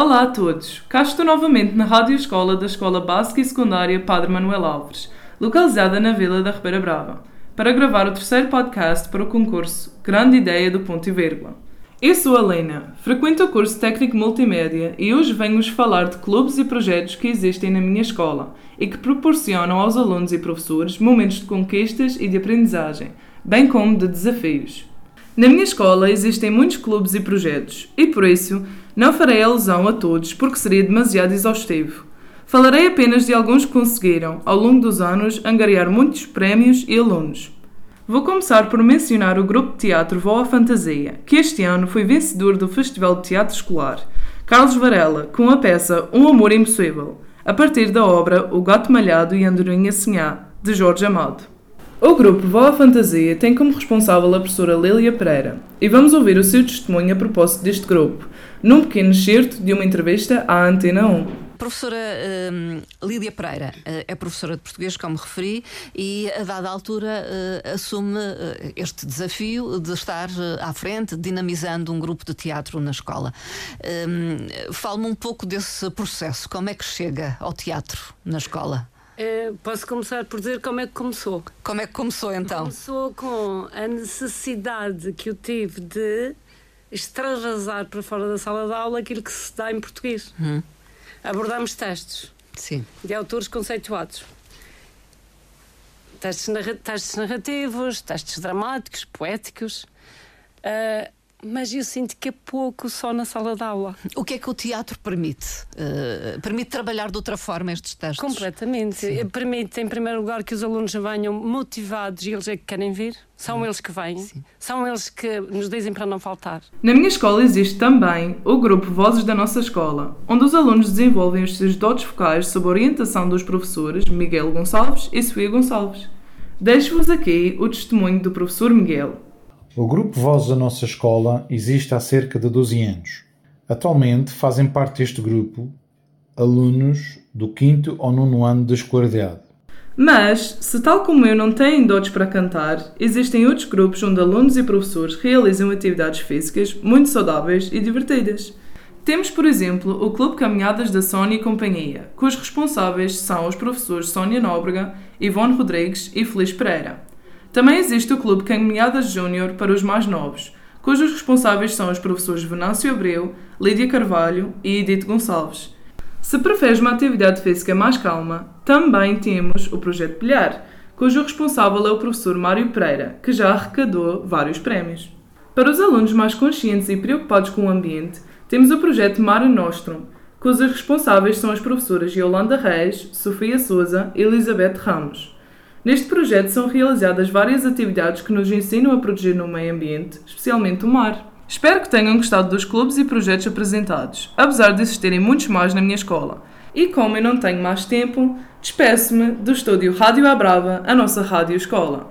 Olá a todos! Cá estou novamente na Rádio Escola da Escola Básica e Secundária Padre Manuel Alves, localizada na Vila da Ribeira Brava, para gravar o terceiro podcast para o concurso Grande Ideia do Ponto e Vírgula. Eu sou a Lena, frequento o curso Técnico Multimédia e hoje venho-vos falar de clubes e projetos que existem na minha escola e que proporcionam aos alunos e professores momentos de conquistas e de aprendizagem, bem como de desafios. Na minha escola existem muitos clubes e projetos e, por isso, não farei alusão a todos porque seria demasiado exaustivo. Falarei apenas de alguns que conseguiram, ao longo dos anos, angariar muitos prémios e alunos. Vou começar por mencionar o grupo de teatro Voa Fantasia, que este ano foi vencedor do Festival de Teatro Escolar. Carlos Varela, com a peça Um Amor Impossível, a partir da obra O Gato Malhado e Andorinha Sinhá, de Jorge Amado. O grupo Voa Fantasia tem como responsável a professora Lilia Pereira, e vamos ouvir o seu testemunho a propósito deste grupo, num pequeno excerto de uma entrevista à Antena 1. Professora uh, Lídia Pereira uh, é professora de português, como referi, e a dada altura uh, assume este desafio de estar à frente, dinamizando um grupo de teatro na escola. Fale-me um pouco desse processo, como é que chega ao teatro na escola? É, posso começar por dizer como é que começou. Como é que começou então? Começou com a necessidade que eu tive de extravasar para fora da sala de aula aquilo que se dá em português. Hum. Abordamos textos Sim. de autores conceituados. Textos, narra textos narrativos, textos dramáticos, poéticos. Uh, mas eu sinto que é pouco só na sala de aula. O que é que o teatro permite? Uh, permite trabalhar de outra forma estes textos? Completamente. Sim. Permite, em primeiro lugar, que os alunos venham motivados e eles é que querem vir. São hum. eles que vêm. Sim. São eles que nos dizem para não faltar. Na minha escola existe também o grupo Vozes da Nossa Escola, onde os alunos desenvolvem os seus dotes focais sob a orientação dos professores Miguel Gonçalves e Sofia Gonçalves. Deixo-vos aqui o testemunho do professor Miguel. O grupo Vozes da Nossa Escola existe há cerca de 12 anos. Atualmente fazem parte deste grupo alunos do 5 ou 9 ano de escolaridade. Mas, se tal como eu não têm dotes para cantar, existem outros grupos onde alunos e professores realizam atividades físicas muito saudáveis e divertidas. Temos, por exemplo, o Clube Caminhadas da Sónia e Companhia, cujos responsáveis são os professores Sónia Nóbrega, Ivone Rodrigues e Feliz Pereira. Também existe o Clube Caminhadas Júnior para os mais novos, cujos responsáveis são os professores Venâncio Abreu, Lídia Carvalho e Edith Gonçalves. Se preferes uma atividade física mais calma, também temos o Projeto Pilhar, cujo responsável é o professor Mário Pereira, que já arrecadou vários prémios. Para os alunos mais conscientes e preocupados com o ambiente, temos o projeto Mare Nostrum, cujos responsáveis são as professoras Yolanda Reis, Sofia Souza e Elizabeth Ramos. Neste projeto são realizadas várias atividades que nos ensinam a proteger no meio ambiente, especialmente o mar. Espero que tenham gostado dos clubes e projetos apresentados, apesar de existirem muitos mais na minha escola. E como eu não tenho mais tempo, despeço-me do estúdio Rádio à Brava, a nossa rádio escola.